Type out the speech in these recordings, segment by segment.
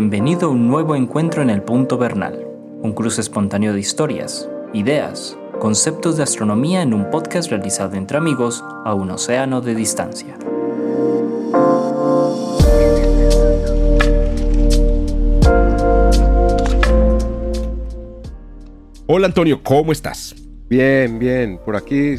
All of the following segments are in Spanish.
Bienvenido a un nuevo encuentro en el Punto Bernal, un cruce espontáneo de historias, ideas, conceptos de astronomía en un podcast realizado entre amigos a un océano de distancia. Hola Antonio, ¿cómo estás? Bien, bien. Por aquí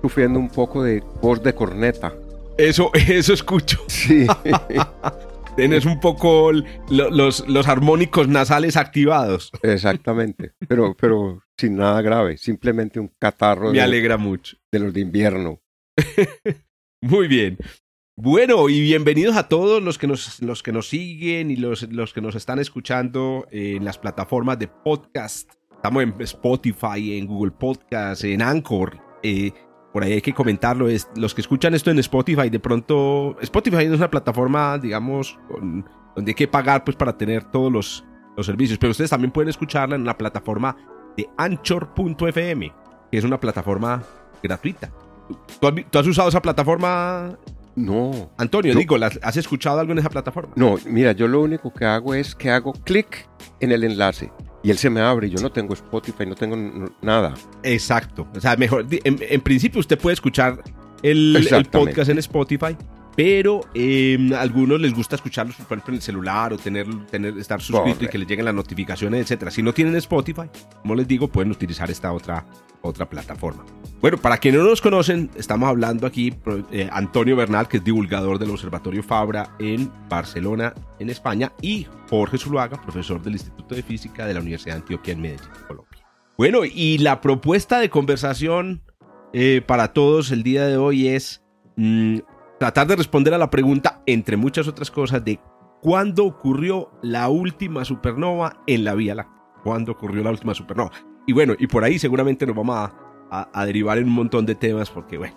sufriendo un poco de voz de corneta. Eso, eso escucho. Sí. Tienes un poco los, los armónicos nasales activados. Exactamente. Pero, pero sin nada grave. Simplemente un catarro. Me alegra mucho. De los de invierno. Muy bien. Bueno, y bienvenidos a todos los que nos, los que nos siguen y los, los que nos están escuchando en las plataformas de podcast. Estamos en Spotify, en Google Podcast, en Anchor. Eh, por ahí hay que comentarlo. Es, los que escuchan esto en Spotify, de pronto. Spotify es una plataforma, digamos, donde hay que pagar pues, para tener todos los, los servicios. Pero ustedes también pueden escucharla en la plataforma de Anchor.fm, que es una plataforma gratuita. ¿Tú has, usado esa plataforma? No. Antonio, digo, ¿has escuchado algo en esa plataforma? No, mira, yo lo único que hago es que hago clic en el enlace y él se me abre. Yo no tengo Spotify, no tengo nada. Exacto. O sea, mejor, en, principio usted puede escuchar el, podcast en Spotify, pero eh, a algunos les gusta escucharlo por ejemplo, en el celular o tener, tener estar suscrito y que les lleguen las notificaciones, etcétera. Si no tienen Spotify, como les digo, pueden utilizar esta otra, otra plataforma. Bueno, para quienes no nos conocen, estamos hablando aquí eh, Antonio Bernal, que es divulgador del Observatorio Fabra en Barcelona, en España, y Jorge Zuluaga, profesor del Instituto de Física de la Universidad de Antioquia en Medellín, Colombia. Bueno, y la propuesta de conversación eh, para todos el día de hoy es mm, tratar de responder a la pregunta, entre muchas otras cosas, de cuándo ocurrió la última supernova en la Vía Láctea. ¿Cuándo ocurrió la última supernova? Y bueno, y por ahí seguramente nos vamos a a, derivar en un montón de temas porque, bueno,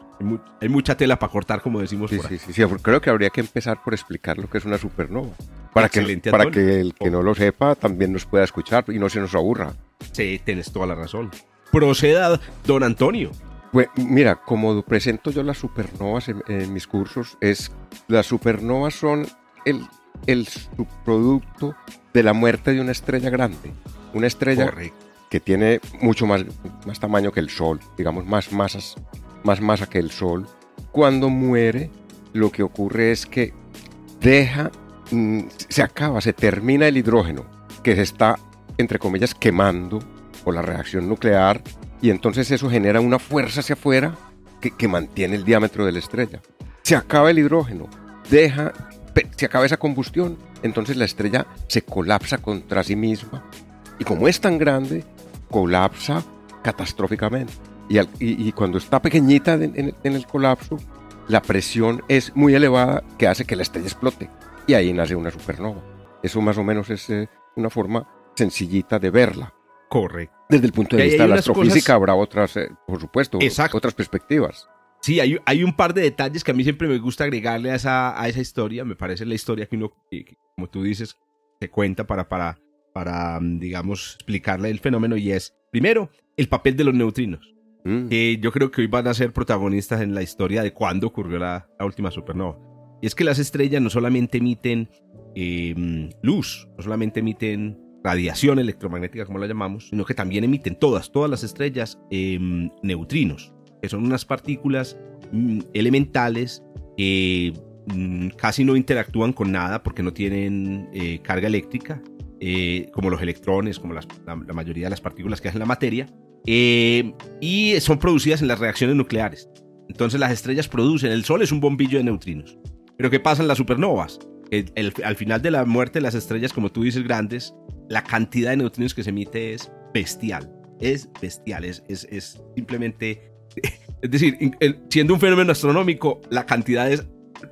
hay, mucha tela para cortar, como decimos sí, por Sí, sí, sí, creo que habría que empezar por explicar lo que es una supernova. Para, que, para que el que no lo sepa también nos pueda escuchar y no se nos aburra. Sí, tienes toda la razón. Proceda, don Antonio. Pues, mira, como presento yo las supernovas en, mis cursos, es las supernovas son el, el subproducto de la muerte de una estrella grande. Una estrella Correcto que tiene mucho más, más tamaño que el Sol, digamos, más, masas, más masa que el Sol. Cuando muere, lo que ocurre es que deja, mm, se acaba, se termina el hidrógeno que se está, entre comillas, quemando por la reacción nuclear y entonces eso genera una fuerza hacia afuera que, que mantiene el diámetro de la estrella. Se acaba el hidrógeno, deja, se acaba esa combustión, entonces la estrella se colapsa contra sí misma y como es tan grande, colapsa catastróficamente. Y, cuando está pequeñita en, el colapso, la presión es muy elevada que hace que la estrella explote. Y ahí nace una supernova. Eso más o menos es eh, una forma sencillita de verla. Correcto. Desde el punto de vista de la astrofísica habrá otras, eh, por supuesto, otras perspectivas. Sí, hay, hay, un par de detalles que a mí siempre me gusta agregarle a esa, a esa historia. Me parece la historia que uno, como tú dices, se cuenta para, para para, mm, digamos, explicarle el fenómeno y es, primero, el papel de los neutrinos. Mm. Que yo creo que hoy van a ser protagonistas en la historia de cuándo ocurrió la, última supernova. Y es que las estrellas no solamente emiten em, luz, no solamente emiten radiación electromagnética, como la llamamos, sino que también emiten todas, todas las estrellas em, neutrinos, que son unas partículas mm, elementales que casi no interactúan con nada porque no tienen eh, carga eléctrica eh, como los electrones, como la, mayoría de las partículas que hacen la materia, eh, y son producidas en las reacciones nucleares. Entonces las estrellas producen, el Sol es un bombillo de neutrinos. Pero ¿qué pasa en las supernovas? al final de la muerte de las estrellas, como tú dices, grandes, la cantidad de neutrinos que se emite es bestial. Es bestial, es, es, simplemente... Es decir, siendo un fenómeno astronómico, la cantidad es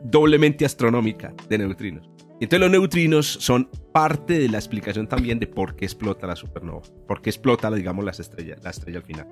doblemente astronómica de neutrinos. Entonces los neutrinos son parte de la explicación también de por qué explota la supernova, por qué explota, digamos, las estrellas, la estrella al final.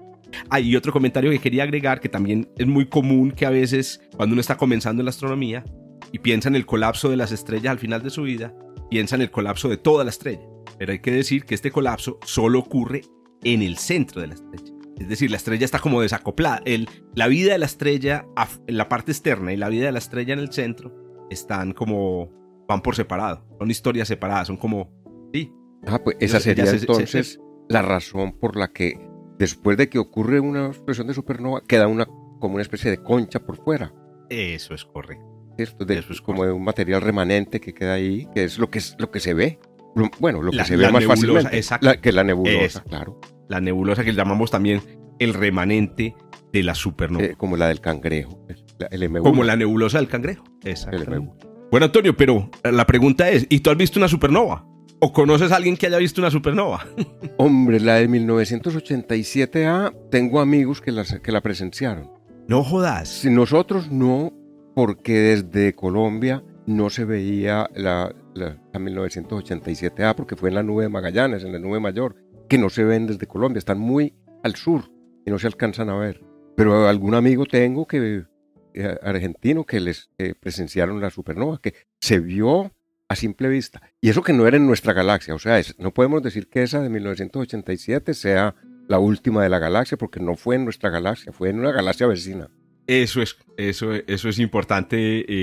Hay otro comentario que quería agregar que también es muy común que a veces cuando uno está comenzando en la astronomía y piensa en el colapso de las estrellas al final de su vida, piensa en el colapso de toda la estrella. Pero hay que decir que este colapso solo ocurre en el centro de la estrella. Es decir, la estrella está como desacoplada. El, la vida de la estrella en la parte externa y la vida de la estrella en el centro están como van por separado, son historias separadas, son como Sí. Ah, pues esa sería se- se- entonces la razón por la que después de que ocurre una explosión de supernova queda una como una especie de concha por fuera. Eso es correcto. ¿cierto? De- Eso es como de un material remanente que queda ahí, que es lo que, es, lo que se ve. Lo- Bueno, lo que La- se ve la más nebulosa, fácilmente. exacto. La- que la nebulosa, claro. La nebulosa que llamamos también el remanente de la supernova. Eh, como la del cangrejo. la- el M1. como la nebulosa del cangrejo. M1. Bueno, Antonio, pero la pregunta es, ¿y tú has visto una supernova? ¿O conoces a alguien que haya visto una supernova? Hombre, la de 1987A, tengo amigos que, las- que la presenciaron. No jodas. Si nosotros no, porque desde Colombia no se veía la, la, la 1987A, porque fue en la nube de Magallanes, en la nube mayor, que no se ven desde Colombia, están muy al sur y no se alcanzan a ver. Pero algún amigo tengo que eh, argentino que les eh, presenciaron la supernova, que se vio a simple vista. Y eso que no era en nuestra galaxia, o sea, es- no podemos decir que esa de 1987 sea la última de la galaxia, porque no fue en nuestra galaxia, fue en una galaxia vecina. Eso es, eso, eso es importante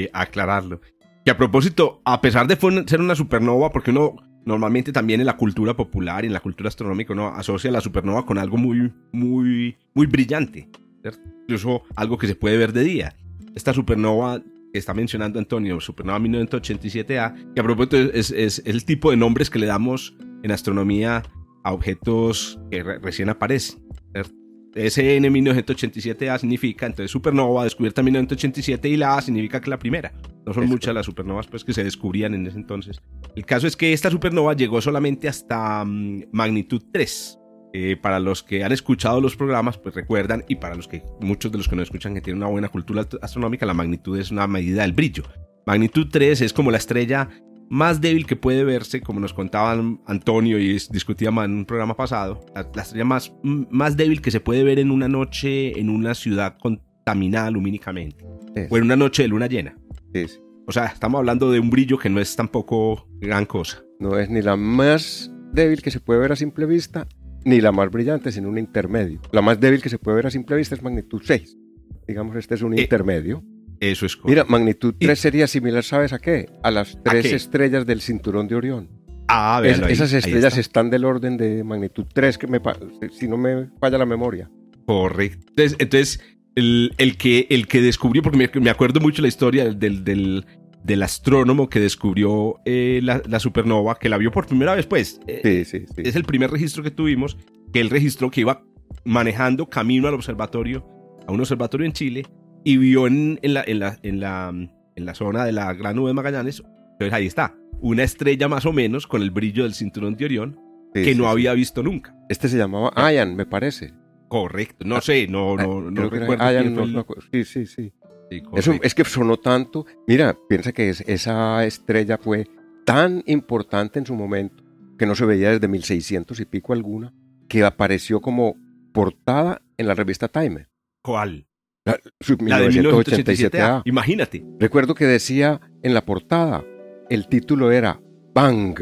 eh, aclararlo. Y a propósito, a pesar de ser una supernova, porque uno normalmente también en la cultura popular y en la cultura astronómica uno asocia la supernova con algo muy, muy, muy brillante, ¿cierto? incluso algo que se puede ver de día. Esta supernova que está mencionando Antonio, supernova 1987A, que a propósito es, es- es el tipo de nombres que le damos en astronomía a objetos que re- recién aparecen. ¿cierto? SN 1987A significa, entonces supernova descubierta en 1987 y la A significa que la primera. No son muchas las supernovas pues, que se descubrían en ese entonces. El caso es que esta supernova llegó solamente hasta mm, magnitud 3. Eh, para los que han escuchado los programas, pues recuerdan, y para los que muchos de los que no escuchan que tienen una buena cultura ast- astronómica, la magnitud es una medida del brillo. Magnitud 3 es como la estrella más débil que puede verse, como nos contaban Antonio y es- discutíamos en un programa pasado, la, la estrella más, más débil que se puede ver en una noche en una ciudad contaminada lumínicamente, Es- o en una noche de luna llena. sí. O sea, estamos hablando de un brillo que no es tampoco gran cosa. No es ni la más débil que se puede ver a simple vista, ni la más brillante, sino un intermedio. La más débil que se puede ver a simple vista es magnitud 6. Digamos, este es un Eh, intermedio. Eso es Mira, correcto. magnitud y- 3 sería similar, ¿sabes a qué? A las ¿A tres estrellas del cinturón de Orión. Ah, Es- ahí, esas estrellas está. están del orden de magnitud 3, que me, si no me falla la memoria. Correcto. Entonces, entonces, el, el que, el que descubrió, porque me, me acuerdo mucho la historia del, del, del astrónomo que descubrió eh, la, la supernova, que la vio por primera vez, pues. eh, Sí, sí, sí. Es el primer registro que tuvimos, que él registró que iba manejando camino al observatorio, a un observatorio en Chile, y vio en, en la, en, la, en, la, en la zona de la Gran Nube de Magallanes, entonces ahí está, una estrella más o menos con el brillo del cinturón de Orión, Sí, que sí, no sí. había visto nunca. Este se llamaba Ian, me parece. Correcto, no sé, no, no, no que era recuerdo. Ian, no el- acuerdo. Sí, sí, sí. Sí, Eso, correcto. es que sonó tanto. Mira, piensa que es- esa estrella fue tan importante en su momento que no se veía desde 1600 y pico alguna, que apareció como portada en la revista Time. ¿Cuál? La, su La de 1987. 1987A. Imagínate. Recuerdo que decía en la portada, el título era Bang.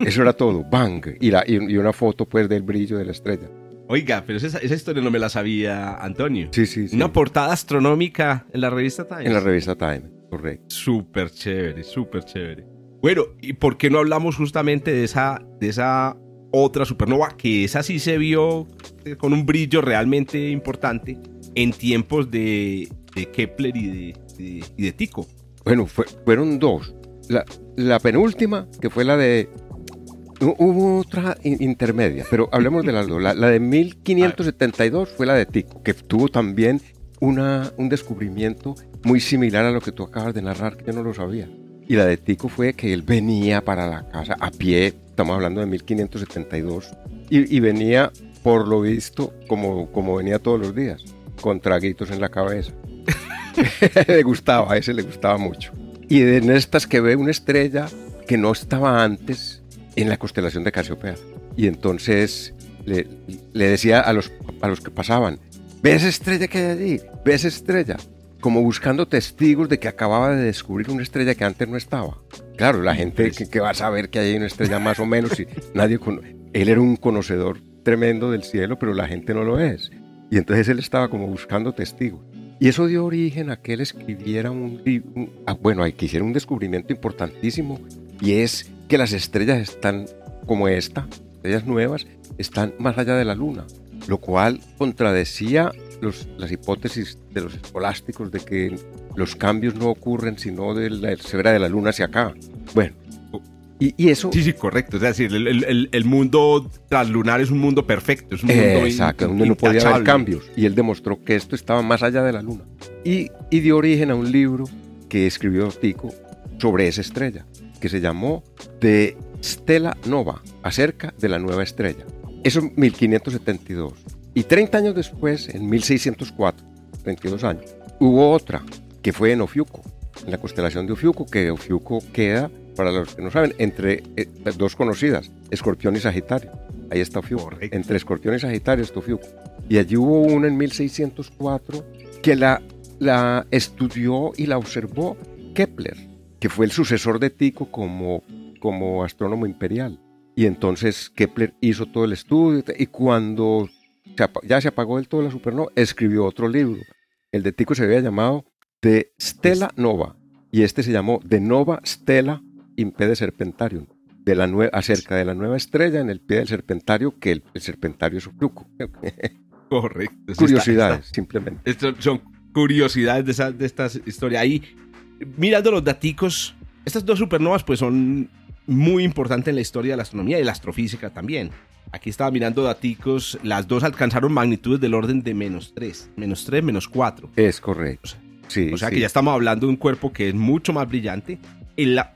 Eso era todo, Bang. Y, la, y, y una foto pues del brillo de la estrella. Oiga, pero esa, esa historia no me la sabía Antonio. Sí, sí, sí. Una portada astronómica en la revista Time. en la revista Time, correcto. Súper chévere, súper chévere. Bueno, ¿y por qué no hablamos justamente de esa, de esa otra supernova? Que esa sí se vio eh, con un brillo realmente importante en tiempos de, de Kepler y de, de- y de Tycho. Bueno, fue- fueron dos. La, la penúltima, que fue la de... hu- Hubo otra in- intermedia, pero hablemos de las dos. La, la de 1572 fue la de Tycho, que tuvo también una, un descubrimiento muy similar a lo que tú acabas de narrar, que yo no lo sabía. Y la de Tycho fue que él venía para la casa a pie, estamos hablando de 1572, y, y venía, por lo visto, como, como venía todos los días, con traguitos en la cabeza. le gustaba, a ese le gustaba mucho. Y en estas que ve una estrella que no estaba antes en la constelación de Casiopea. Y entonces le, le decía a los, a los que pasaban, ¿ves estrella que hay allí? ¿Ves estrella? Como buscando testigos de que acababa de descubrir una estrella que antes no estaba. Claro, la gente que, que va a saber que hay una estrella más o menos, y nadie con- él era un conocedor tremendo del cielo, pero la gente no lo es. Y entonces él estaba como buscando testigos. Y eso dio origen a que él escribiera un, un- ah, bueno, hay que hiciera un descubrimiento importantísimo y es que las estrellas están como esta, estrellas nuevas, están más allá de la Luna, lo cual contradecía los, las hipótesis de los escolásticos de que los cambios no ocurren sino de la esfera de la Luna hacia acá. Bueno, y, eso... Sí, sí, correcto. Es decir, el, el, el, mundo translunar es un mundo perfecto. Es un mundo Exacto, donde no podía haber cambios. Y él demostró que esto estaba más allá de la Luna. Y, y dio origen a un libro que escribió Tico sobre esa estrella, que se llamó De Stella Nova, acerca de la nueva estrella. Eso en 1572. Y 30 años después, en 1604, 22 años, hubo otra, que fue en Ofiuco, en la constelación de Ofiuco, que Ofiuco queda para los que no saben, entre eh, dos conocidas, Escorpión y Sagitario. Ahí está Ofiuco. Entre Escorpión y Sagitario está Ofiuco. Y allí hubo una en 1604 que la, la estudió y la observó Kepler, que fue el sucesor de Tycho como, como astrónomo imperial. Y entonces Kepler hizo todo el estudio y cuando ya se apagó del todo la supernova, escribió otro libro. El de Tycho se había llamado De Stella Nova y este se llamó De Nova Stella impede Serpentarium, de la acerca de la nueva estrella en el pie del serpentario, que el, serpentario es un truco. Correcto. Curiosidades, simplemente. son curiosidades de, esa, de estas historias. Ahí, mirando los daticos, estas dos supernovas pues son muy importantes en la historia de la astronomía y la astrofísica también. Aquí estaba mirando daticos, las dos alcanzaron magnitudes del orden de menos 3, menos 3, menos 4. Es correcto. sí, o sea que ya estamos hablando de un cuerpo que es mucho más brillante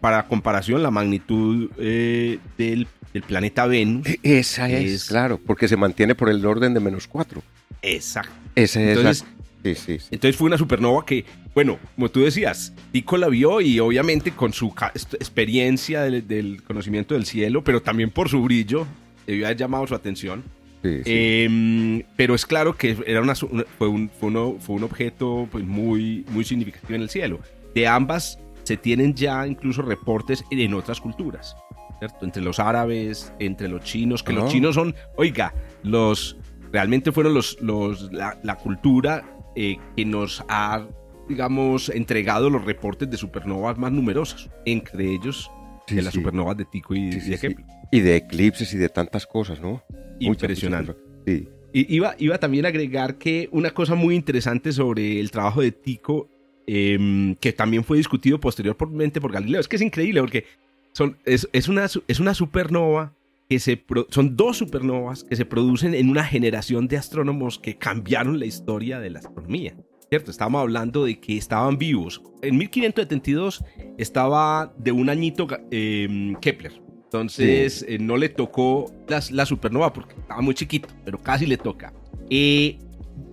para comparación, la magnitud eh, del, planeta Venus. E, esa es, claro, porque se mantiene por el orden de menos 4. Exacto. Esa es entonces, sí, sí, entonces fue una supernova que, bueno, como tú decías, Tico la vio y obviamente con su experiencia del, conocimiento del cielo, pero también por su brillo, debió haber llamado su atención. Em, pero es claro que era una, fue, un, fue, fue un objeto pues, muy, muy significativo en el cielo. De ambas se tienen ya incluso reportes en otras culturas, ¿cierto? Entre los árabes, entre los chinos, que los oh. chinos son, oiga, los realmente fueron los, los la, cultura eh, que nos ha, digamos, entregado los reportes de supernovas más numerosas, entre ellos de las supernovas de Tico y, de Kepler. Y de eclipses y de tantas cosas, ¿no? Impresionante. Sí. Y iba, iba también a agregar que una cosa muy interesante sobre el trabajo de Tico Em, que también fue discutido posteriormente por Galileo. Es que es increíble porque son, es, es, una, es una supernova que se son dos supernovas que se producen en una generación de astrónomos que cambiaron la historia de la astronomía. ¿Cierto? Estábamos hablando de que estaban vivos. En 1572 estaba de un añito em, Kepler. Entonces eh, no le tocó la, supernova porque estaba muy chiquito, pero casi le toca. Eh,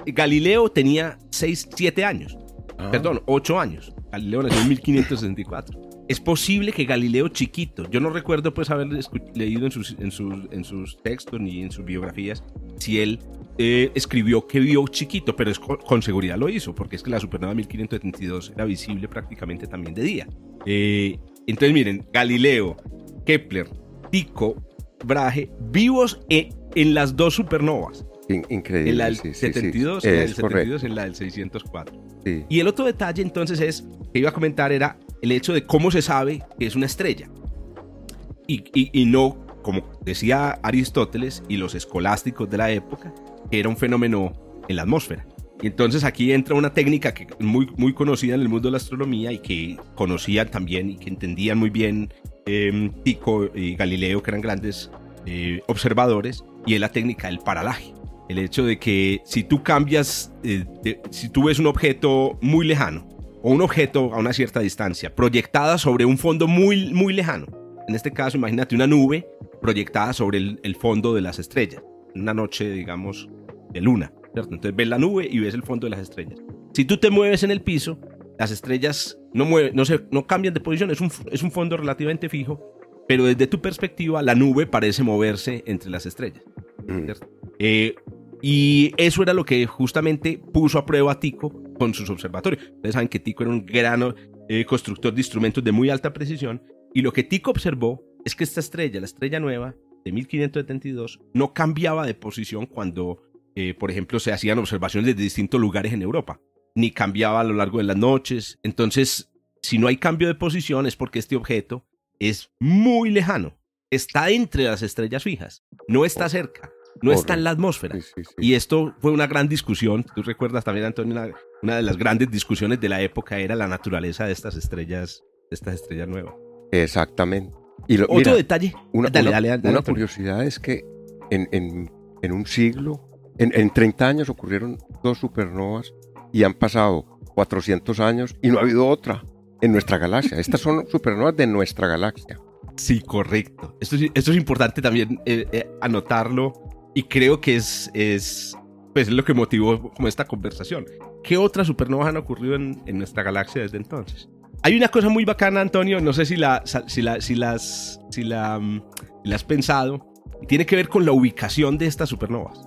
Galileo tenía 6, 7 años. Ah. Perdón, ocho años. Galileo nació en 1564. Es posible que Galileo chiquito, yo no recuerdo pues haber leído en sus, en sus, en sus textos ni en sus biografías si él eh, escribió que vio chiquito, pero con, seguridad lo hizo, porque es que la supernova 1572 era visible prácticamente también de día. Eh, entonces miren, Galileo, Kepler, Tycho, Brahe, vivos en, en las dos supernovas. increíble. En la del 72, en la del 72 en la del 604. Y el otro detalle entonces es, que iba a comentar era el hecho de cómo se sabe que es una estrella. Y, no, como decía Aristóteles y los escolásticos de la época, que era un fenómeno en la atmósfera. Y entonces aquí entra una técnica que muy, muy conocida en el mundo de la astronomía y que conocían también y que entendían muy bien eh, Tycho y Galileo, que eran grandes eh, observadores, y es la técnica del paralaje. El hecho de que si tú cambias, eh, si tú ves un objeto muy lejano o un objeto a una cierta distancia proyectada sobre un fondo muy, muy lejano, en este caso imagínate una nube proyectada sobre el, fondo de las estrellas, una noche, digamos, de luna, ¿cierto? Entonces ves la nube y ves el fondo de las estrellas. Si tú te mueves en el piso, las estrellas no, mueven, no, se, no cambian de posición, es un, es un fondo relativamente fijo, pero desde tu perspectiva la nube parece moverse entre las estrellas. Mm. Eh, y eso era lo que justamente puso a prueba a Tico con sus observatorios. Ustedes saben que Tico era un gran eh, constructor de instrumentos de muy alta precisión. Y lo que Tico observó es que esta estrella, la estrella nueva de 1572, no cambiaba de posición cuando, eh, por ejemplo, se hacían observaciones desde distintos lugares en Europa, ni cambiaba a lo largo de las noches. Entonces, si no hay cambio de posición es porque este objeto es muy lejano está entre las estrellas fijas, no está cerca, no está en la atmósfera. Sí, sí, sí. Y esto fue una gran discusión. Tú recuerdas también, Antonio, una, una de las grandes discusiones de la época era la naturaleza de estas estrellas, de estas estrellas nuevas. Exactamente. Y lo- Otro mira, detalle. Una, dale, una- dale, dale, una curiosidad es que en, en- en un siglo, en, en 30 años ocurrieron dos supernovas y han pasado 400 años y no ha habido otra en nuestra galaxia. Estas son supernovas de nuestra galaxia. Sí, correcto. Esto, es- esto es importante también eh, eh, anotarlo y creo que es, es, pues, es lo que motivó como esta conversación. ¿Qué otras supernovas han ocurrido en, en nuestra galaxia desde entonces? Hay una cosa muy bacana, Antonio, no sé si la, si la, si las, si la, mm, la has pensado, y tiene que ver con la ubicación de estas supernovas.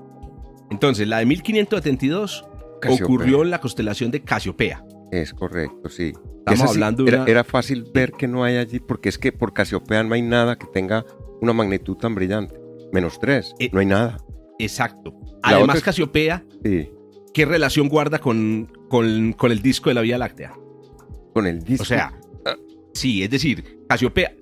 Entonces, la de 1572 Casiopea. ocurrió en la constelación de Casiopea. Es correcto, sí. Estamos Esa sí, hablando de era, una- era fácil ver que no hay allí, porque es que por Casiopea no hay nada que tenga una magnitud tan brillante. Menos 3, Eh, no hay nada. Exacto. La Además, otra Casiopea, Sí, ¿qué relación guarda con, con, con el disco de la Vía Láctea? con el disco. O sea, sí, es decir, Casiopea.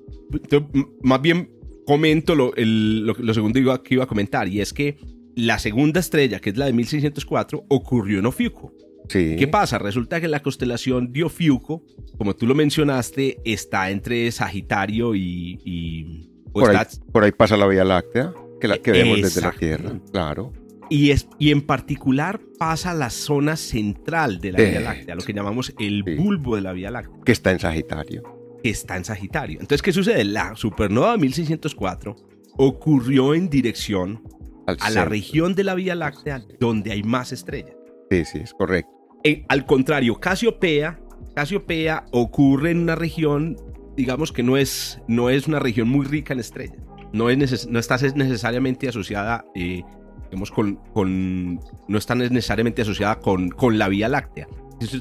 Más bien comento lo, el- lo, lo segundo que iba a comentar, y es que la segunda estrella, que es la de 1604, ocurrió en Ofiuco. sí. ¿Qué pasa? Resulta que la constelación de Ofiuco, como tú lo mencionaste, está entre Sagitario y. Por ahí, está- por ahí pasa la Vía Láctea, que, la, que vemos desde la. Tierra. Claro. Y, es, y en particular pasa a la zona central de la Eh, Vía Láctea, lo que llamamos el bulbo de la Vía Láctea. Que está en Sagitario. que está en Sagitario. Entonces, ¿qué sucede? La supernova de 1604 ocurrió en dirección Al a la región de la Vía Láctea donde hay más estrellas. Sí, sí, es correcto. En- al contrario, Casiopea, Casiopea ocurre en una región, digamos que no es, no es una región muy rica en estrellas. No, es neces- no está necesariamente asociada, eh, digamos, con, con- no está necesariamente asociada con, con la Vía Láctea.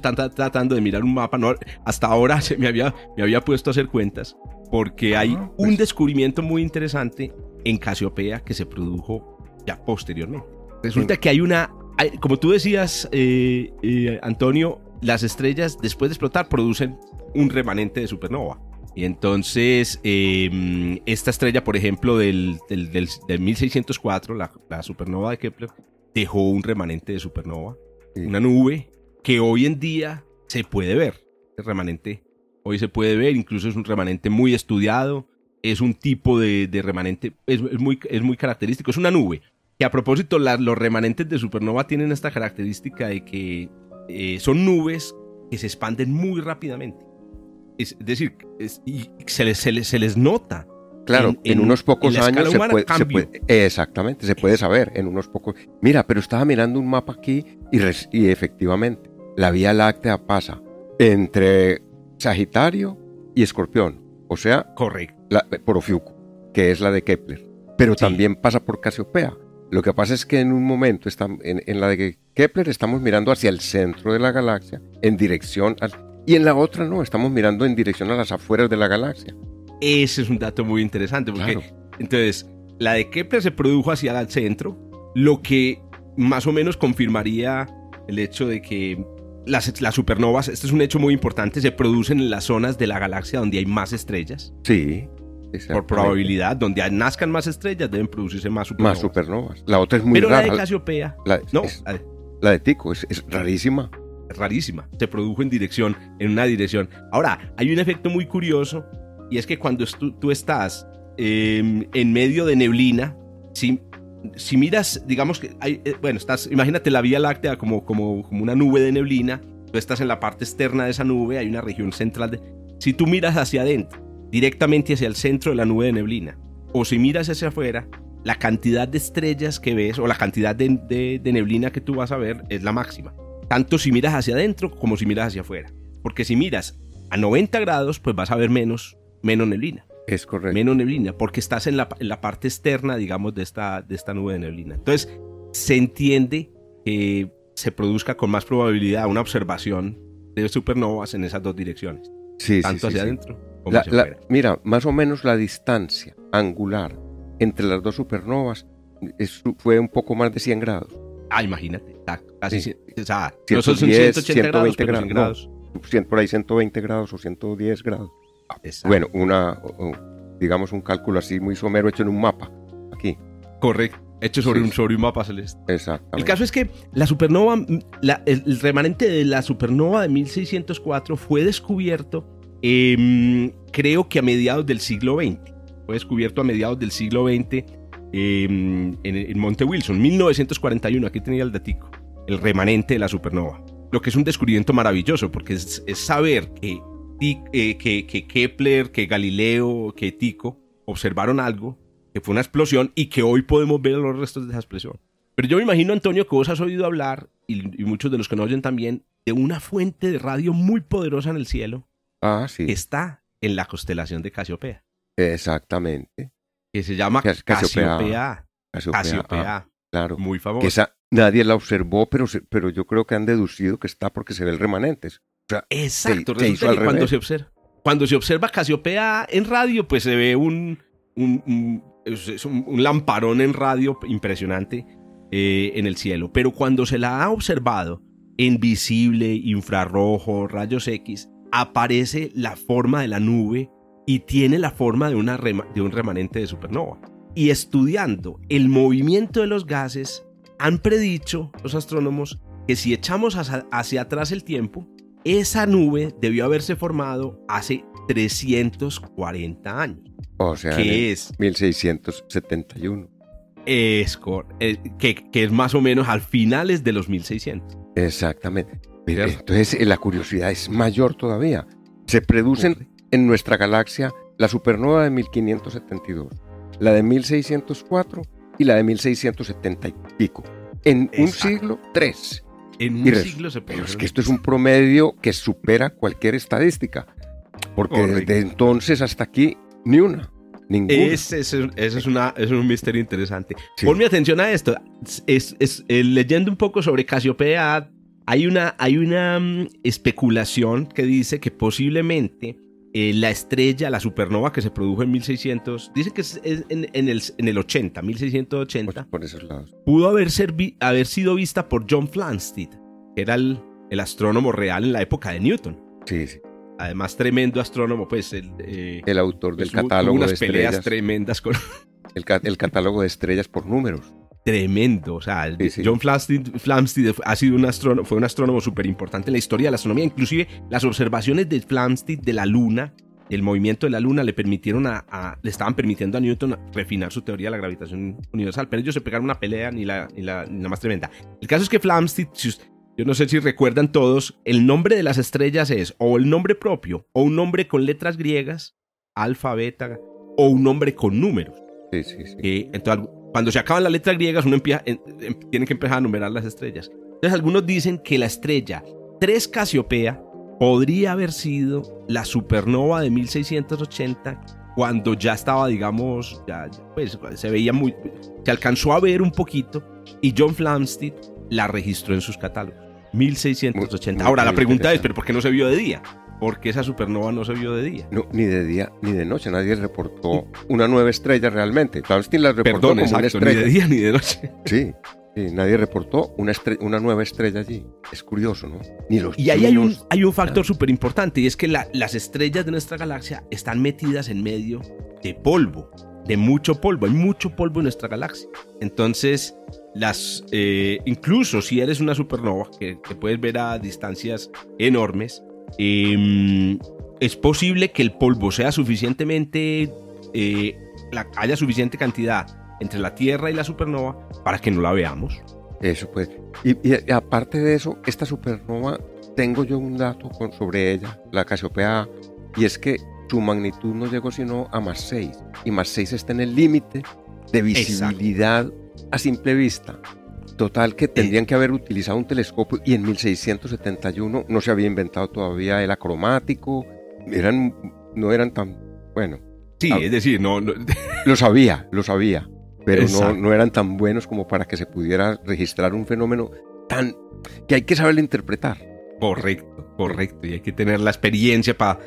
Tan- tratando de mirar un mapa, no, hasta ahora se me había, me había puesto a hacer cuentas, porque hay Ah, un pues. descubrimiento muy interesante en Casiopea que se produjo ya posteriormente. Resulta que hay una, hay- como tú decías, eh, eh, Antonio, las estrellas después de explotar producen un remanente de supernova. Y entonces, eh, esta estrella, por ejemplo, del, del, del- del 1604, la, la supernova de Kepler, dejó un remanente de supernova, Sí. una nube que hoy en día se puede ver. El remanente hoy se puede ver, incluso es un remanente muy estudiado, es un tipo de, de remanente, es, es muy, es muy característico, es una nube. Que a propósito, la- los remanentes de supernova tienen esta característica de que eh, son nubes que se expanden muy rápidamente. Es decir, es- y se les, se les, se les nota. Claro, En- en, en- unos pocos en años se puede, se cambio. puede- Exactamente, se puede saber en unos pocos. Mira, pero estaba mirando un mapa aquí y, res- y efectivamente, la Vía Láctea pasa entre Sagitario y Escorpión, o sea, Correcto. la, por Ofiuco, que es la de Kepler, pero Sí. también pasa por Casiopea. Lo que pasa es que en un momento, estam- en, en la de Kepler, estamos mirando hacia el centro de la galaxia, en dirección al... Y en la otra no, estamos mirando en dirección a las afueras de la galaxia. Ese es un dato muy interesante, porque Claro. entonces la de Kepler se produjo hacia el centro, lo que más o menos confirmaría el hecho de que las, las supernovas, este es un hecho muy importante, se producen en las zonas de la galaxia donde hay más estrellas. Sí. Por probabilidad, donde nazcan más estrellas, deben producirse más supernovas. Más supernovas. La otra es muy Pero la rara. de Casiopea, La, no, es- la de- la de Tico es, es rarísima. Rarísima. Se produjo en dirección, en una dirección. Ahora, hay un efecto muy curioso y es que cuando estu- tú estás eh, en medio de neblina, si, si miras, digamos que, hay, eh, bueno, estás, imagínate la Vía Láctea como, como, como una nube de neblina, tú estás en la parte externa de esa nube, hay una región central de... Si tú miras hacia adentro, directamente hacia el centro de la nube de neblina, o si miras hacia afuera, la cantidad de estrellas que ves o la cantidad de neblina que tú vas a ver es la máxima. Tanto si miras hacia adentro como si miras hacia afuera. Porque si miras a 90 grados, pues vas a ver menos, menos neblina. Es correcto. Menos neblina, porque estás en la, en la parte externa, digamos, de esta, de esta nube de neblina. Entonces, se entiende que se produzca con más probabilidad una observación de supernovas en esas dos direcciones. Sí, sí, tanto sí, hacia sí. adentro como La- hacia la- afuera. mira, más o menos la distancia angular entre las dos supernovas es- fue un poco más de 100 grados. Ah, imagínate. exacto, Casi, o sea, no son 110, 180 grados, 120 pero 100 grados, grados. Cien- por ahí 120 grados o 110 grados. Exacto. Bueno, una, digamos, un cálculo así muy somero hecho en un mapa. Aquí. Correcto. Hecho sobre, Sí, un, sobre un mapa celeste. Exactamente. El caso es que la supernova, la- el, el remanente de la supernova de 1604 fue descubierto, em, creo que a mediados del siglo XX. Fue descubierto a mediados del siglo XX em, en, en Monte Wilson, 1941. Aquí tenía el datico. El remanente de la supernova. Lo que es un descubrimiento maravilloso, porque es, es saber que, eh, que, que Kepler, que Galileo, que Tycho observaron algo, que fue una explosión y que hoy podemos ver los restos de esa explosión. Pero yo me imagino, Antonio, que vos has oído hablar, y, y muchos de los que nos oyen también, de una fuente de radio muy poderosa en el cielo Ah, sí. que está en la constelación de Casiopea, Exactamente. Que se llama Cas- Casiopea. Casiopea. Ah, claro. muy Que famosa. esa nadie la observó, pero, se- pero yo creo que han deducido que está porque se ve el remanente. O sea, Exacto, se- se hizo resulta al que cuando revés. se observa, cuando se observa Casiopea en radio, pues se ve un, un, un- es- es un- un lamparón en radio impresionante eh, en el cielo. Pero cuando se la ha observado en visible, infrarrojo, rayos X, aparece la forma de la nube y tiene la forma de, una rema- de un remanente de supernova. Y estudiando el movimiento de los gases, han predicho los astrónomos que si echamos hacia, hacia atrás el tiempo, esa nube debió haberse formado hace 340 años. o sea, Que es, 1671. es que, que es más o menos al finales de los 1600. Exactamente. ¿Cierto? Entonces eh, la curiosidad es mayor todavía. Se producen en nuestra galaxia la supernova de 1572, la de 1604 y la de 1670 y pico. En un Exacto. siglo, tres. En un res- siglo se Pero es que esto es un promedio que supera cualquier estadística. Porque Correcto. desde entonces hasta aquí, ni una. Ninguna. Ese, ese- ese es, una, es un misterio interesante. Sí. Ponme atención a esto. Es, es- eh, leyendo un poco sobre Casiopea, hay una, hay una mm, especulación que dice que posiblemente eh, la estrella, la supernova que se produjo en 1600, dice que es, es en, en el, en el 80, 1680, Por, esos lados. pudo haber, ser vi- haber sido vista por John Flamsteed, que era el, el astrónomo real en la época de Newton. Sí, sí. Además, tremendo astrónomo, pues. El, eh, El autor del tuvo catálogo unas de peleas estrellas. tremendas con, El, ca- el catálogo de estrellas por números. Tremendo. O sea, el- Sí, sí. John Flamsteed, ha sido un astrónomo, fue un astrónomo súper importante en la historia de la astronomía. Inclusive las observaciones de Flamsteed de la Luna, del movimiento de la Luna, le permitieron a, a- le estaban permitiendo a Newton refinar su teoría de la gravitación universal. Pero ellos se pegaron una pelea ni la, ni la, ni la más tremenda. El caso es que Flamsteed, yo no sé si recuerdan todos, el nombre de las estrellas es o el nombre propio, o un nombre con letras griegas, alfa, beta, o un nombre con números. Sí, sí, sí. Eh, entonces, cuando se acaban las letras griegas, uno empieza, en- em- tiene que empezar a numerar las estrellas. Entonces, algunos dicen que la estrella 3 Casiopea podría haber sido la supernova de 1680 cuando ya estaba, digamos, ya, ya, pues se veía muy, se alcanzó a ver un poquito y John Flamsteed la registró en sus catálogos. 1680. Muy- muy Ahora, la pregunta es. ¿pero por qué no se vio de día? Porque esa supernova no se vio de día. No, ni de día ni de noche. Nadie reportó una nueva estrella realmente. La reportó Perdón, como una exacto, ni de día ni de noche. Sí, sí, nadie reportó una, una nueva estrella allí. Es curioso, ¿no? Ni los Y ahí hay un, chinos. hay un factor súper importante y es que la- las estrellas de nuestra galaxia están metidas en medio de polvo, de mucho polvo. Hay mucho polvo en nuestra galaxia. Entonces, las, eh, incluso si eres una supernova, que, que puedes ver a distancias enormes, em, es posible que el polvo sea suficientemente, eh, la- haya suficiente cantidad entre la Tierra y la supernova para que no la veamos. Eso pues. Y, y aparte de eso, esta supernova, tengo yo un dato con- sobre ella, la Casiopea y es que su magnitud no llegó sino a más 6. Y más 6 está en el límite de visibilidad a simple vista. Total que tendrían que haber utilizado un telescopio y en 1671 no se había inventado todavía el acromático, eran, no eran tan, bueno, Sí, Ah. es decir, no, no- lo sabía, lo sabía, pero no, no eran tan buenos como para que se pudiera registrar un fenómeno tan que hay que saberlo interpretar. Correcto, correcto. Y hay que tener la experiencia para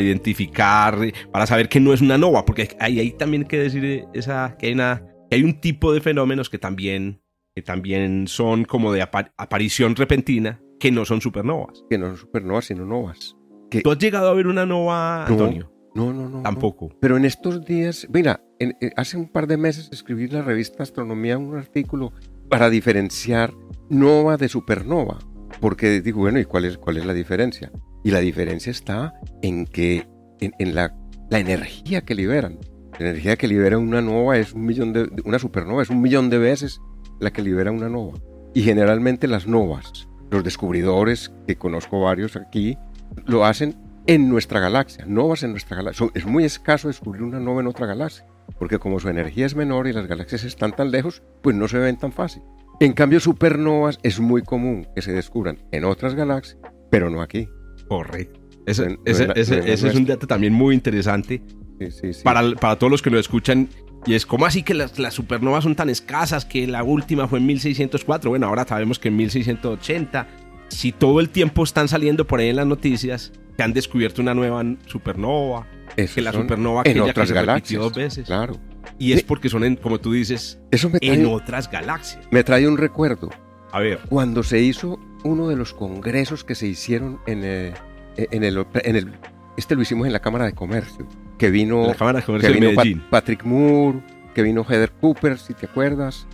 identificar, para saber que no es una nova, porque hay, hay también que decir eh, esa, que, hay una, que hay un tipo de fenómenos que también, que también son como de apa- aparición repentina, que no son supernovas. Que no son supernovas, sino novas. Que ¿Tú has llegado a ver una nova, No. Antonio? No, no, no. Tampoco. no. Pero en estos días, mira, en- eh, hace un par de meses escribí en la revista Astronomía un artículo para diferenciar nova de supernova. Porque digo, bueno, ¿y cuál es, cuál es la diferencia? Y la diferencia está en que, en, en la, la energía que liberan. La energía que libera una nova es un millón de, una supernova es un millón de veces la que libera una nova. Y generalmente las novas, los descubridores, que conozco varios aquí, lo hacen en nuestra galaxia, novas en nuestra galaxia. Es muy escaso descubrir una nova en otra galaxia, porque como su energía es menor y las galaxias están tan lejos, pues no se ven tan fácil. En cambio, supernovas es muy común que se descubran en otras galaxias, pero no aquí. Correcto. Ese, No- no ese- es la- ese- no es ese es un dato también muy interesante Sí, sí, sí. para, para todos los que lo escuchan. Y es como así que las, las supernovas son tan escasas que la última fue en 1604. Bueno, ahora sabemos que en 1680. Si todo el tiempo están saliendo por ahí en las noticias que han descubierto una nueva supernova, Esos que la supernova en otras que galaxias. dos veces. Claro. Y es porque son, en- como tú dices, Eso me en trae, otras galaxias. me trae un recuerdo. A ver, Cuando se hizo uno de los congresos que se hicieron en, eh, en, el, en el... Este lo hicimos en la Cámara de Comercio, que vino... la Cámara de que Comercio de vino Pat- Medellín. Patrick Moore, que vino Heather Cooper, si te acuerdas.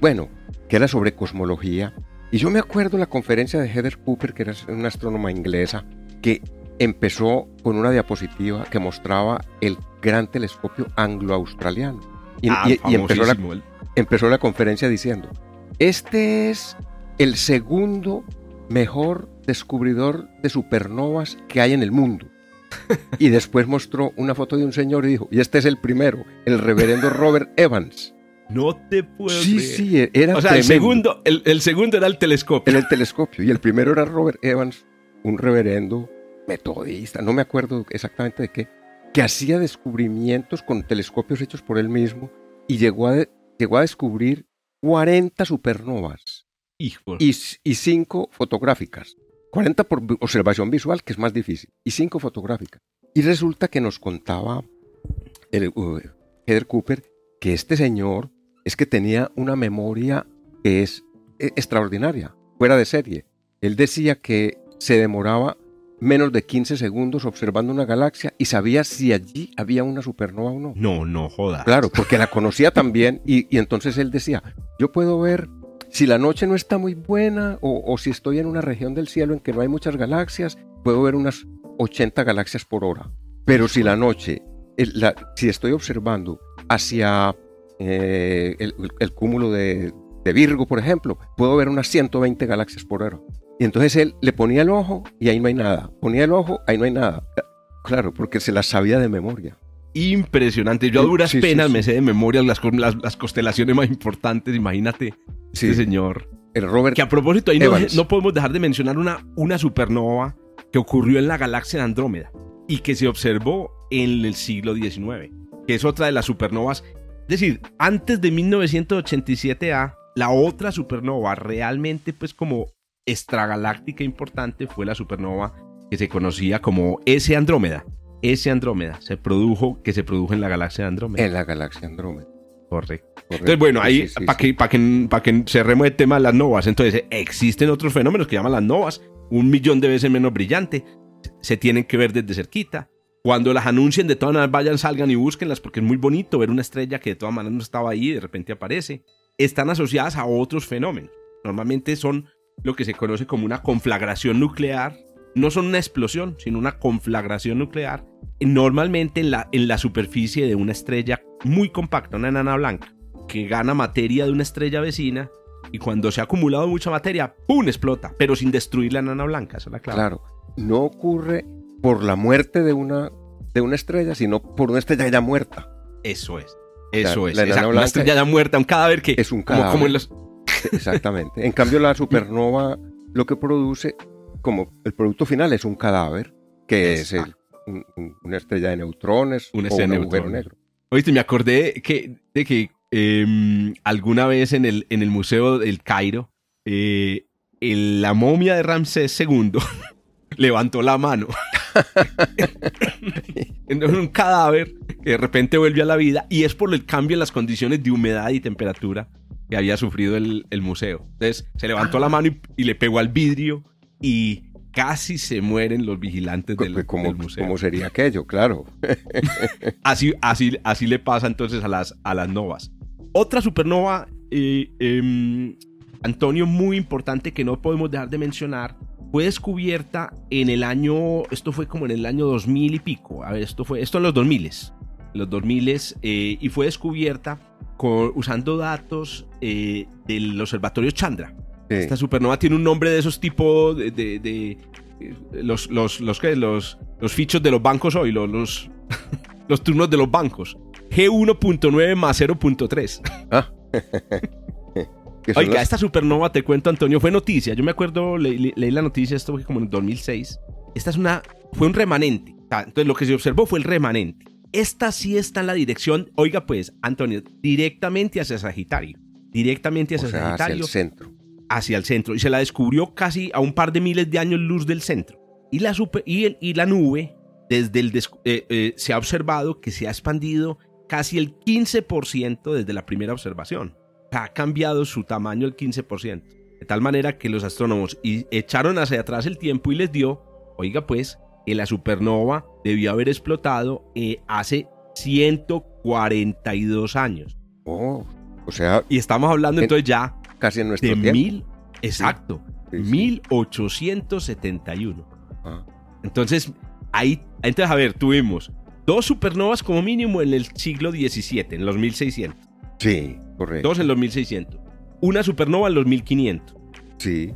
Bueno, que era sobre cosmología. Y yo me acuerdo la conferencia de Heather Cooper, que era una astrónoma inglesa, que empezó con una diapositiva que mostraba el gran telescopio anglo-australiano. Y, Ah, y- y empezó, la, empezó la conferencia diciendo, este es el segundo mejor descubridor de supernovas que hay en el mundo. Y después mostró una foto de un señor y dijo, y este es el primero, el reverendo Robert Evans. No te puedo Sí, creer. sí, era O sea, el segundo, el, el segundo era el telescopio. Era el telescopio. Y el primero era Robert Evans, un reverendo metodista, no me acuerdo exactamente de qué, que hacía descubrimientos con telescopios hechos por él mismo y llegó a, llegó a descubrir 40 supernovas Hijo. y, y 5 fotográficas. 40 por observación visual, que es más difícil, y 5 fotográficas. Y resulta que nos contaba el, uh, Heather Cooper que este señor es que tenía una memoria que es eh, extraordinaria, fuera de serie. Él decía que se demoraba menos de 15 segundos observando una galaxia y sabía si allí había una supernova o no. No, no joda. Claro, porque la conocía también y, y entonces él decía, yo puedo ver si la noche no está muy buena o, si estoy en una región del cielo en que no hay muchas galaxias, puedo ver unas 80 galaxias por hora. Pero si la noche, si estoy observando hacia eh, el, el cúmulo de, de Virgo, por ejemplo, puedo ver unas 120 galaxias por hora. Y entonces él le ponía el ojo y ahí no hay nada. Ponía el ojo, ahí no hay nada. Claro, porque se las sabía de memoria. Impresionante. Yo a Sí, duras sí, sí, penas sí. me sé de memoria las, las, las constelaciones más importantes. Imagínate Sí, este señor. el Robert Que a propósito, ahí no, no podemos dejar de mencionar una, una supernova que ocurrió en la galaxia de Andrómeda y que se observó en el siglo XIX, que es otra de las supernovas. Es decir, antes de 1987A, la otra supernova realmente pues como extragaláctica importante fue la supernova que se conocía como S Andrómeda. S Andrómeda se produjo, que se produjo en la galaxia de Andrómeda. en la galaxia Andrómeda. Correcto. correcto. Entonces, bueno, ahí, Sí, sí, para sí. que, pa que, pa que cerremos el tema de las novas, entonces existen otros fenómenos que llaman las novas, un millón de veces menos brillante, se tienen que ver desde cerquita. Cuando las anuncien, de todas maneras vayan, salgan y búsquenlas, porque es muy bonito ver una estrella que de todas maneras no estaba ahí y de repente aparece. Están asociadas a otros fenómenos. Normalmente son lo que se conoce como una conflagración nuclear. No son una explosión, sino una conflagración nuclear. Normalmente en la, en la superficie de una estrella muy compacta, una enana blanca, que gana materia de una estrella vecina y cuando se ha acumulado mucha materia, ¡pum! explota, pero sin destruir la enana blanca, esa es la clave. Claro, no ocurre por la muerte de una, de una estrella, sino por una estrella ya muerta. Eso es. Eso La- es. la enana Exacto, blanca una estrella ya muerta, un cadáver que. es un como- cadáver. Como, en los. Exactamente. En cambio, la supernova lo que produce, como el producto final es un cadáver, que es el- un- un- una estrella de neutrones Una o un de agujero negro. Oíste, me acordé que, de que em, alguna vez en el, en el Museo del Cairo, eh, el- la momia de Ramsés II levantó la mano. Entonces, un cadáver que de repente vuelve a la vida y es por el cambio en las condiciones de humedad y temperatura que había sufrido el, el museo. Entonces se levantó la mano y, y le pegó al vidrio y casi se mueren los vigilantes del, ¿Cómo, del museo. ¿Cómo sería aquello? Claro. así, así, así le pasa entonces a las, a las novas. Otra supernova, eh, eh, Antonio, muy importante que no podemos dejar de mencionar, fue descubierta en el año, esto fue como en el año 2000 y pico, a ver, esto fue, esto en los 2000, los 2000 eh, y fue descubierta con, usando datos eh, del observatorio Chandra. Sí. Esta supernova tiene un nombre de esos tipos de, de, de los, los, los, ¿qué? los, los fichos de los bancos hoy, los, los, los turnos de los bancos. G1.9 más 0.3. Ah. Oiga, las... esta supernova, te cuento, Antonio, fue noticia. Yo me acuerdo, leí, leí la noticia, esto fue como en 2006. Esta es una, fue un remanente. Entonces, lo que se observó fue el remanente. Esta sí está en la dirección, oiga pues, Antonio, directamente hacia Sagitario. Directamente hacia o sea, Sagitario. Hacia el centro. Hacia el centro. Y se la descubrió casi a un par de miles de años luz del centro. Y la, super, y, el, y la nube, desde el eh, eh, se ha observado que se ha expandido casi el 15% desde la primera observación. Ha cambiado su tamaño el 15%. De tal manera que los astrónomos echaron hacia atrás el tiempo y les dio, oiga pues, que la supernova debió haber explotado eh, hace 142 años. Oh, o sea... Y estamos hablando en, entonces ya... Casi en nuestro de tiempo. Mil, exacto. Sí, sí. 1871. Ah. Entonces, ahí... Entonces, a ver, tuvimos dos supernovas como mínimo en el siglo XVII, en los 1600. Sí, correcto. Dos en los 1600. Una supernova en los 1500. Sí.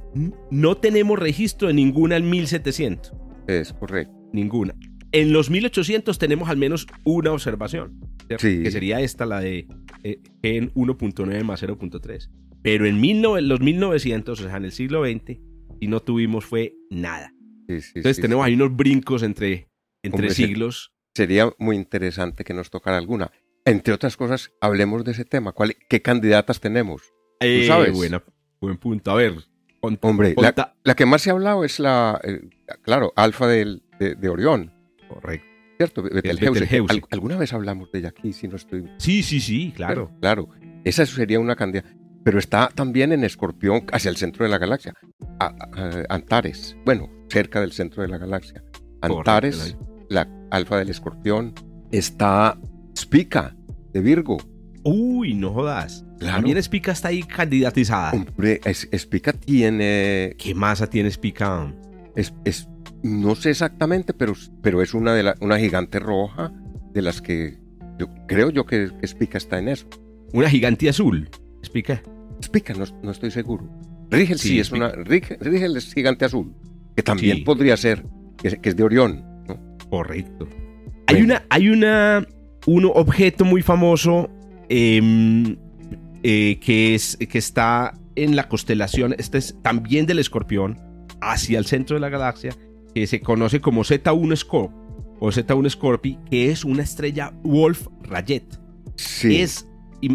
No tenemos registro de ninguna en 1700. Es correcto. Ninguna. En los 1800 tenemos al menos una observación. Sí. Que sería esta, la de eh, en 1.9 más 0.3. Pero en mil no, los 1900, o sea, en el siglo XX, y no tuvimos fue nada. Sí, sí, Entonces sí, tenemos ahí unos brincos entre, entre Hombre, siglos. Sería muy interesante que nos tocara alguna. Entre otras cosas, hablemos de ese tema. ¿Cuál, ¿Qué candidatas tenemos? Eh, ¿Tú sabes? Buena, buen punto. A ver. Con, Hombre, con la, la, que más se ha hablado es la, eh, claro, Alfa del, de, de, Orión. Correcto. ¿Cierto? Betelgeuse. ¿Al, ¿Alguna vez hablamos de ella aquí? Si no estoy... Sí, sí, sí, claro. Pero, claro. Esa sería una candidata. Pero está también en Escorpión, hacia el centro de la galaxia. A, a, Antares. Bueno, cerca del centro de la galaxia. Antares, la Alfa del Escorpión. Está Spica, de Virgo. Uy, no jodas. Claro. También Spica está ahí candidatizada. Hombre, Spica tiene. ¿Qué masa tiene Spica? Es, es, no sé exactamente, pero, pero es una, de la, una gigante roja de las que yo creo yo que Spica está en eso. ¿Una gigante azul? ¿Spica? Spica, no, no estoy seguro. Rigel sí, sí es una. Rigel, Rigel, es gigante azul, que también sí. podría ser, que, que, es de Orión. ¿no? Correcto. Bueno. Hay una, hay una, un objeto muy famoso eh, eh, que, es, que está en la constelación, este es también del escorpión, hacia el centro de la galaxia, que se conoce como Z1 Scorp o Z1 Scorpi, que es una estrella Wolf Rayet. Sí. Es,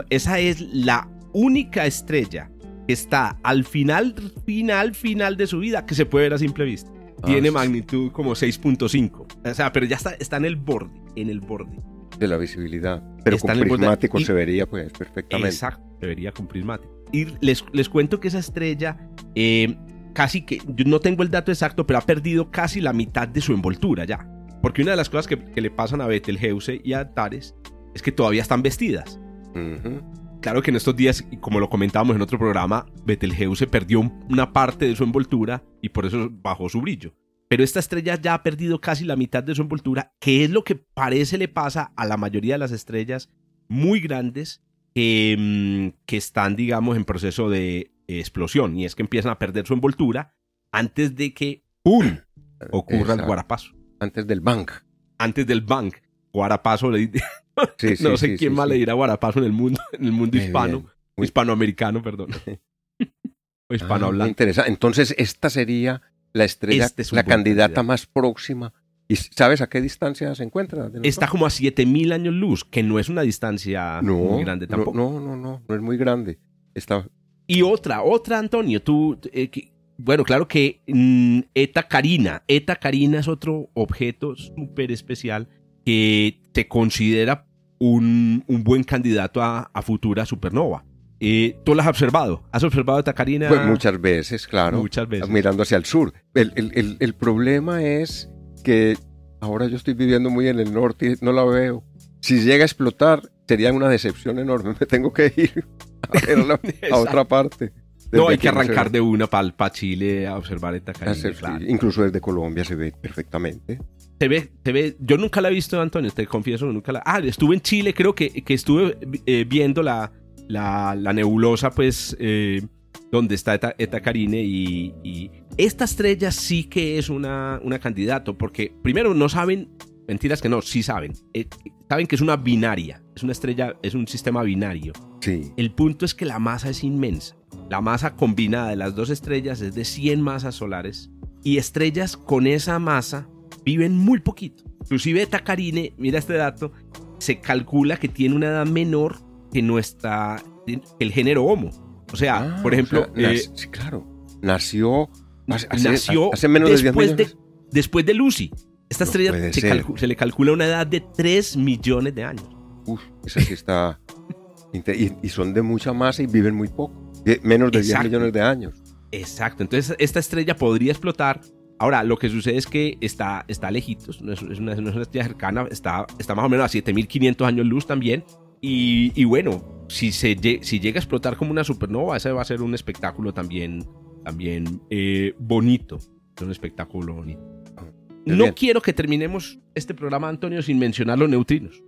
esa es la única estrella que está al final, final, final de su vida que se puede ver a simple vista. Ah, Tiene sí. magnitud como 6.5. O sea, pero ya está, está en el borde, en el borde de la visibilidad. Pero Está con prismático se vería pues perfectamente. Exacto, se vería con prismático. Y les, les cuento que esa estrella, eh, casi que, yo no tengo el dato exacto, pero ha perdido casi la mitad de su envoltura ya. Porque una de las cosas que, que le pasan a Betelgeuse y a Antares es que todavía están vestidas. Uh -huh. Claro que en estos días, como lo comentábamos en otro programa, Betelgeuse perdió una parte de su envoltura y por eso bajó su brillo. Pero esta estrella ya ha perdido casi la mitad de su envoltura, que es lo que parece le pasa a la mayoría de las estrellas muy grandes que están, digamos, en proceso de explosión. Y es que empiezan a perder su envoltura antes de que ¡pum! ocurra Exacto. el guarapazo. Antes del bang. Antes del bang. Guarapazo le sí, sí, no sé sí, quién más le dirá guarapazo en el mundo, en el mundo Muy hispano. Bien. Hispanoamericano, perdón. o hispanohablante. Ah, interesante. Entonces, esta sería la estrella, este es la candidata más próxima. ¿Y sabes a qué distancia se encuentra? Está como a 7000 años luz, que no es una distancia no, muy grande tampoco. No, no, no, no es muy grande. Está... Y otra, otra, Antonio, tú, eh, que, bueno, claro que mm, Eta Carina, Eta Carina es otro objeto súper especial que te considera un, un, buen candidato a, a futura supernova. Eh, ¿Tú las has observado? ¿Has observado Eta Carina? Pues muchas veces, claro. Muchas veces. Mirando hacia el sur. El, el, el, el problema es que ahora yo estoy viviendo muy en el norte y no la veo. Si llega a explotar, sería una decepción enorme. Me tengo que ir a, verla a otra parte. No, hay que arrancar de una para pa Chile a observar esta Carina. Claro. Incluso desde Colombia se ve perfectamente. Se ve, se ve. Yo nunca la he visto, Antonio, te confieso, nunca la. Ah, estuve en Chile, creo que, que estuve eh, viendo la, la, la, nebulosa, pues, eh, donde está Eta, Eta Carine. Y, y, esta estrella sí que es una, una candidato, porque primero no saben, mentiras que no, sí saben. Eh, saben que es una binaria, es una estrella, es un sistema binario. Sí. El punto es que la masa es inmensa. La masa combinada de las dos estrellas es de 100 masas solares. Y estrellas con esa masa viven muy poquito. Inclusive Eta Carine, mira este dato, se calcula que tiene una edad menor que nuestra, el género Homo. O sea, Ah, por ejemplo, o sea, eh, sí, claro. Nació hace, nació hace menos de 10 después, millones. de, después de Lucy. Esta No estrella se, ser. calcu- se le calcula una edad de 3 millones de años. Uf, esa sí está. Y, y son de mucha masa y viven muy poco. de- menos de 10 Exacto. millones de años. Exacto, entonces esta estrella podría explotar. Ahora, lo que sucede es que está, está lejitos, no es, es una, no es una estrella cercana, está, está más o menos a 7500 años luz también. Y, y bueno, si, se, si llega a explotar como una supernova, ese va a ser un espectáculo también, también eh, bonito. Es un espectáculo bonito. No bien. quiero que terminemos este programa, Antonio, sin mencionar los neutrinos.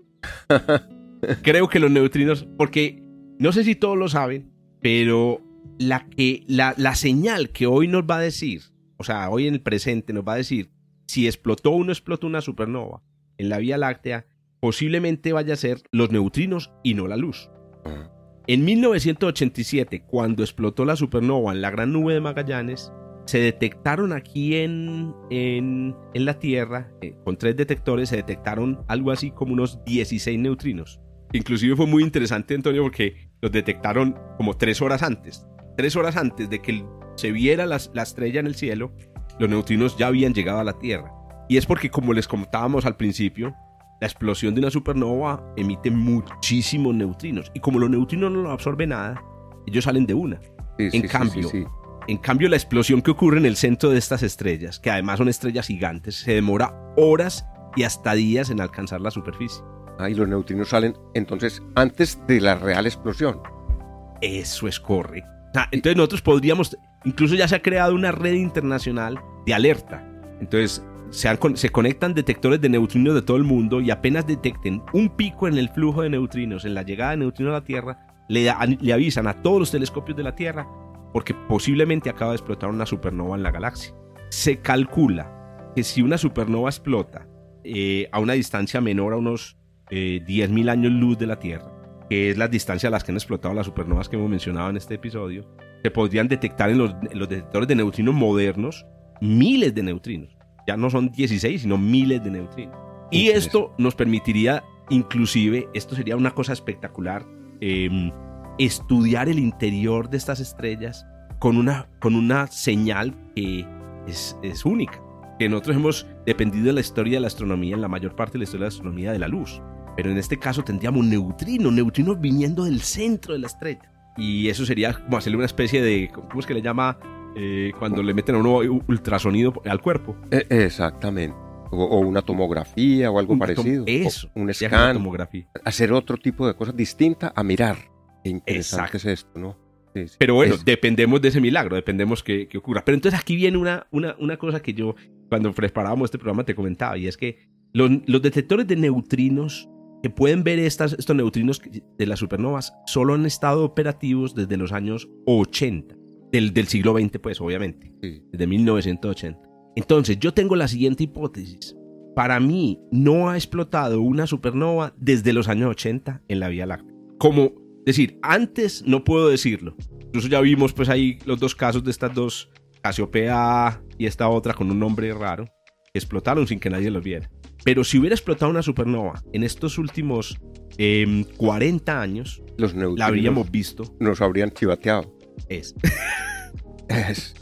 Creo que los neutrinos, porque no sé si todos lo saben, pero la, que, la, la señal que hoy nos va a decir, o sea, hoy en el presente nos va a decir si explotó o no explotó una supernova en la Vía Láctea, posiblemente vaya a ser los neutrinos y no la luz. En 1987, cuando explotó la supernova en la Gran Nube de Magallanes, se detectaron aquí en, en, en la Tierra, eh, con tres detectores, se detectaron algo así como unos 16 neutrinos. Inclusive fue muy interesante, Antonio, porque los detectaron como tres horas antes. Tres horas antes de que el- se viera las- la estrella en el cielo, los neutrinos ya habían llegado a la Tierra. Y es porque, como les contábamos al principio, la explosión de una supernova emite muchísimos neutrinos. Y como los neutrinos no lo absorben nada, ellos salen de una. sí, En sí, cambio, sí. En cambio, la explosión que ocurre en el centro de estas estrellas, que además son estrellas gigantes, se demora horas y hasta días en alcanzar la superficie. Ah, y los neutrinos salen entonces antes de la real explosión. Eso es correcto. Ah, entonces nosotros podríamos, incluso ya se ha creado una red internacional de alerta. Entonces se, conectan detectores de neutrinos de todo el mundo y apenas detecten un pico en el flujo de neutrinos, en la llegada de neutrinos a la Tierra, le avisan a todos los telescopios de la Tierra porque posiblemente acaba de explotar una supernova en la galaxia. Se calcula que si una supernova explota eh, a una distancia menor a unos eh, 10.000 años luz de la Tierra, que es la distancia a las que han explotado las supernovas que hemos mencionado en este episodio, se podrían detectar en los, en los detectores de neutrinos modernos miles de neutrinos. Ya no son 16, sino miles de neutrinos. Y esto nos permitiría, inclusive, esto sería una cosa espectacular, eh, estudiar el interior de estas estrellas con una, con una señal que es, es única. Que nosotros hemos dependido de la historia de la astronomía, en la mayor parte de la historia de la astronomía, de la luz. Pero en este caso tendríamos neutrinos, neutrinos viniendo del centro de la estrella. Y eso sería como hacerle una especie de, ¿cómo es que le llama? Eh, cuando le meten a uno ultrasonido al cuerpo. Eh, exactamente. O, o una tomografía o algo Un parecido. Eso. O un scan. tomografía. Hacer otro tipo de cosas distintas a mirar. Qué Exacto. interesante es esto, ¿no? Sí, sí. Pero bueno, Es- dependemos de ese milagro, dependemos que, que ocurra. Pero entonces aquí viene una, una, una cosa que yo, cuando preparábamos este programa, te comentaba, y es que los, los detectores de neutrinos que pueden ver estas, estos neutrinos de las supernovas solo han estado operativos desde los años 80, del, del siglo XX, pues, obviamente, sí. desde 1980. Entonces, yo tengo la siguiente hipótesis. Para mí, no ha explotado una supernova desde los años 80 en la Vía Láctea. Como decir, antes no puedo decirlo. Incluso ya vimos pues ahí los dos casos de estas dos, Casiopea y esta otra con un nombre raro, que explotaron sin que nadie los viera. Pero si hubiera explotado una supernova en estos últimos em, 40 años, Los la habríamos visto. nos habrían chivateado. Es. Es-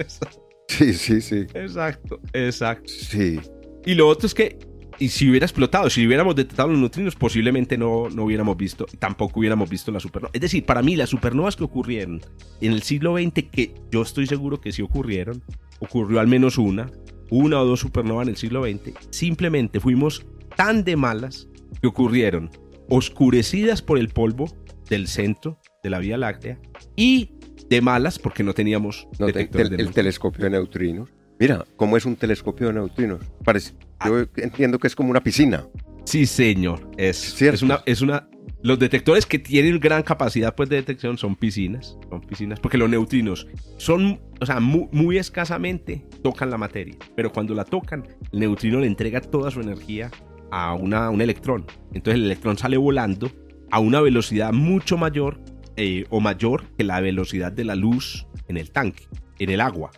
Sí, sí, sí. Exacto, exacto. Sí. Y lo otro es que y si hubiera explotado, si hubiéramos detectado los neutrinos, posiblemente no, no hubiéramos visto, tampoco hubiéramos visto la supernova. Es decir, para mí las supernovas que ocurrieron en el siglo XX, que yo estoy seguro que sí ocurrieron, ocurrió al menos una, una o dos supernovas en el siglo XX, simplemente fuimos tan de malas que ocurrieron oscurecidas por el polvo del centro de la Vía Láctea y de malas porque no teníamos el telescopio de neutrinos. Mira, ¿cómo es un telescopio de neutrinos? Parece, yo ah. entiendo que es como una piscina. Sí, señor. Es, es, una, es una. Los detectores que tienen gran capacidad pues, de detección son piscinas. Son piscinas. Porque los neutrinos son, o sea, muy, escasamente tocan la materia. Pero cuando la tocan, el neutrino le entrega toda su energía a una, un electrón. Entonces el electrón sale volando a una velocidad mucho mayor eh, o mayor que la velocidad de la luz en el tanque, en el agua.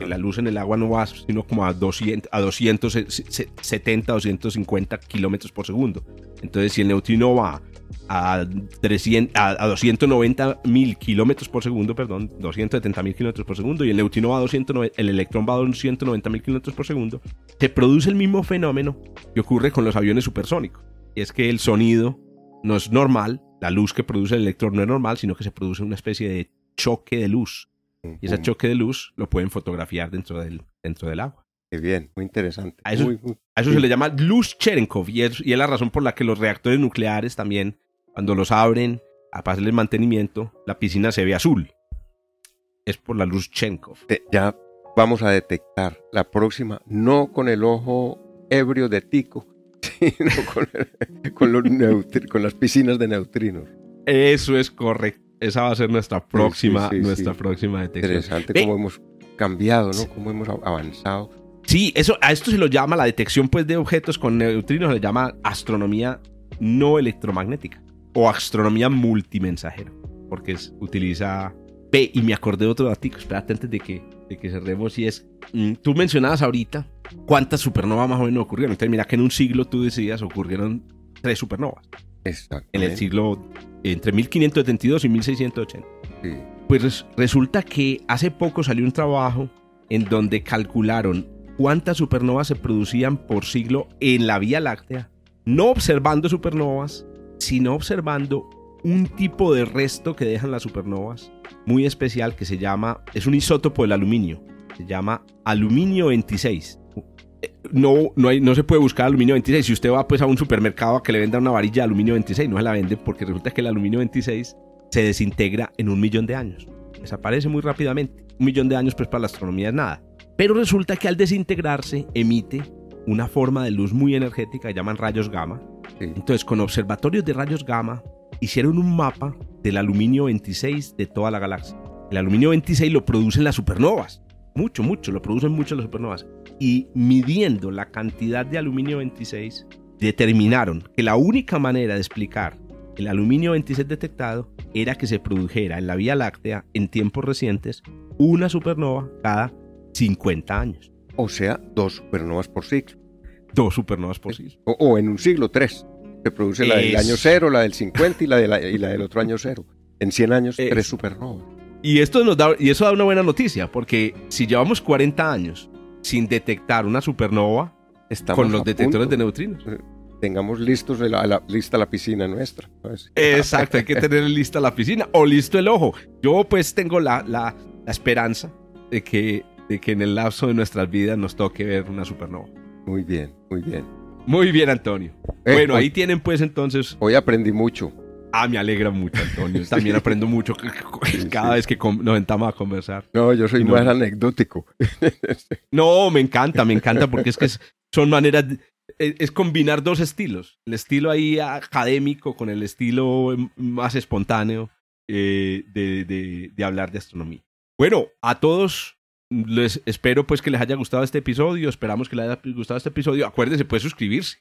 La luz en el agua no va sino como a, 200, a 270, 250 kilómetros por segundo. Entonces, si el neutrino va a, 300, a, 290 mil kilómetros por segundo, perdón, 270 mil kilómetros por segundo, y el neutrino va a 290, el electrón va a 290 mil kilómetros por segundo, se produce el mismo fenómeno que ocurre con los aviones supersónicos. Es que el sonido no es normal, la luz que produce el electrón no es normal, sino que se produce una especie de choque de luz y ese choque de luz lo pueden fotografiar dentro del, dentro del agua. Qué bien, muy interesante. A eso, se le llama luz Cherenkov y es, y es la razón por la que los reactores nucleares también, cuando los abren a pasarle el mantenimiento, la piscina se ve azul. Es por la luz Cherenkov. Eh, ya vamos a detectar la próxima, no con el ojo ebrio de Tico, sino con, con las piscinas de neutrinos. Eso es correcto. Esa va a ser nuestra próxima, nuestra próxima detección. Interesante cómo hemos cambiado, ¿no? Cómo hemos avanzado. Sí, eso, a esto se lo llama la detección pues, de objetos con neutrinos, se le llama astronomía no electromagnética o astronomía multimensajera, porque es, utiliza P. Y me acordé de otro dato, espérate antes de que, de que cerremos, y es, mm, tú mencionabas ahorita cuántas supernovas más o menos ocurrieron. Entonces, mira que en un siglo tú decías ocurrieron tres supernovas. En el siglo entre 1572 y 1680. Pues resulta que hace poco salió un trabajo en donde calcularon cuántas supernovas se producían por siglo en la Vía Láctea, no observando supernovas, sino observando un tipo de resto que dejan las supernovas muy especial que se llama, es un isótopo del aluminio, se llama aluminio 26 no, no, hay, no se puede buscar aluminio 26. Si usted va pues, a un supermercado a que le venda una varilla de aluminio 26, no se la vende porque resulta que el aluminio 26 se desintegra en un millón de años. Desaparece muy rápidamente. Un millón de años pues para la astronomía es nada. Pero resulta que al desintegrarse emite una forma de luz muy energética, llaman rayos gamma. Entonces con observatorios de rayos gamma hicieron un mapa del aluminio 26 de toda la galaxia. El aluminio 26 lo producen las supernovas. Mucho, mucho, lo producen mucho las supernovas y midiendo la cantidad de aluminio 26, determinaron que la única manera de explicar el aluminio 26 detectado era que se produjera en la Vía Láctea en tiempos recientes una supernova cada 50 años. O sea, dos supernovas por siglo. Dos supernovas por siglo. O, en un siglo, tres. Se produce la del año cero, la del 50 y la, de y la del otro año cero. En 100 años, tres supernovas. Y, esto nos da, y eso da una buena noticia, porque si llevamos 40 años sin detectar una supernova con los detectores de neutrinos. Eh, tengamos listos la, lista la piscina nuestra. Exacto, hay que tener lista la piscina o listo el ojo. Yo pues tengo la, la, esperanza de que, de que en el lapso de nuestras vidas nos toque ver una supernova. Muy bien, muy bien. Muy bien, Antonio. Eh, bueno, ahí tienen pues entonces... Hoy aprendí mucho. Ah, me alegra mucho, Antonio. También aprendo mucho cada vez que nos sentamos a conversar. No, yo soy más anecdótico. No, me encanta, me encanta porque es que son maneras, e, es, combinar dos estilos. El estilo ahí académico con el estilo más espontáneo eh, de, de hablar de astronomía. Bueno, a todos les espero pues que les haya gustado este episodio. Esperamos que les haya gustado este episodio. Acuérdense, pues suscribirse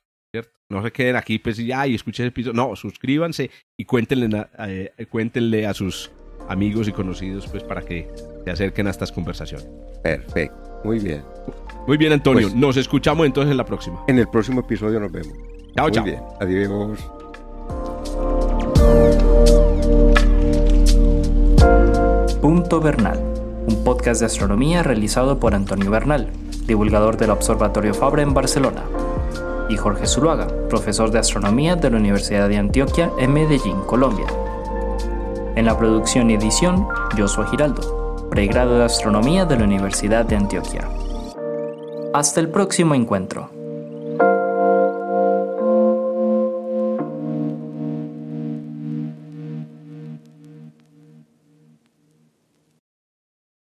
no se queden aquí pues ya y escuchen el episodio. No, suscríbanse y cuéntenle, eh, cuéntenle a sus amigos y conocidos pues para que se acerquen a estas conversaciones. Perfecto, muy bien. Muy bien, Antonio. Pues, nos escuchamos entonces en la próxima. En el próximo episodio nos vemos. Chao, muy chao. Bien. Adiós. Punto Bernal, un podcast de astronomía realizado por Antonio Bernal, divulgador del Observatorio Fabre en Barcelona. Y Jorge Zuluaga, profesor de astronomía de la Universidad de Antioquia en Medellín, Colombia. En la producción y edición, Joshua Giraldo, pregrado de astronomía de la Universidad de Antioquia. Hasta el próximo encuentro.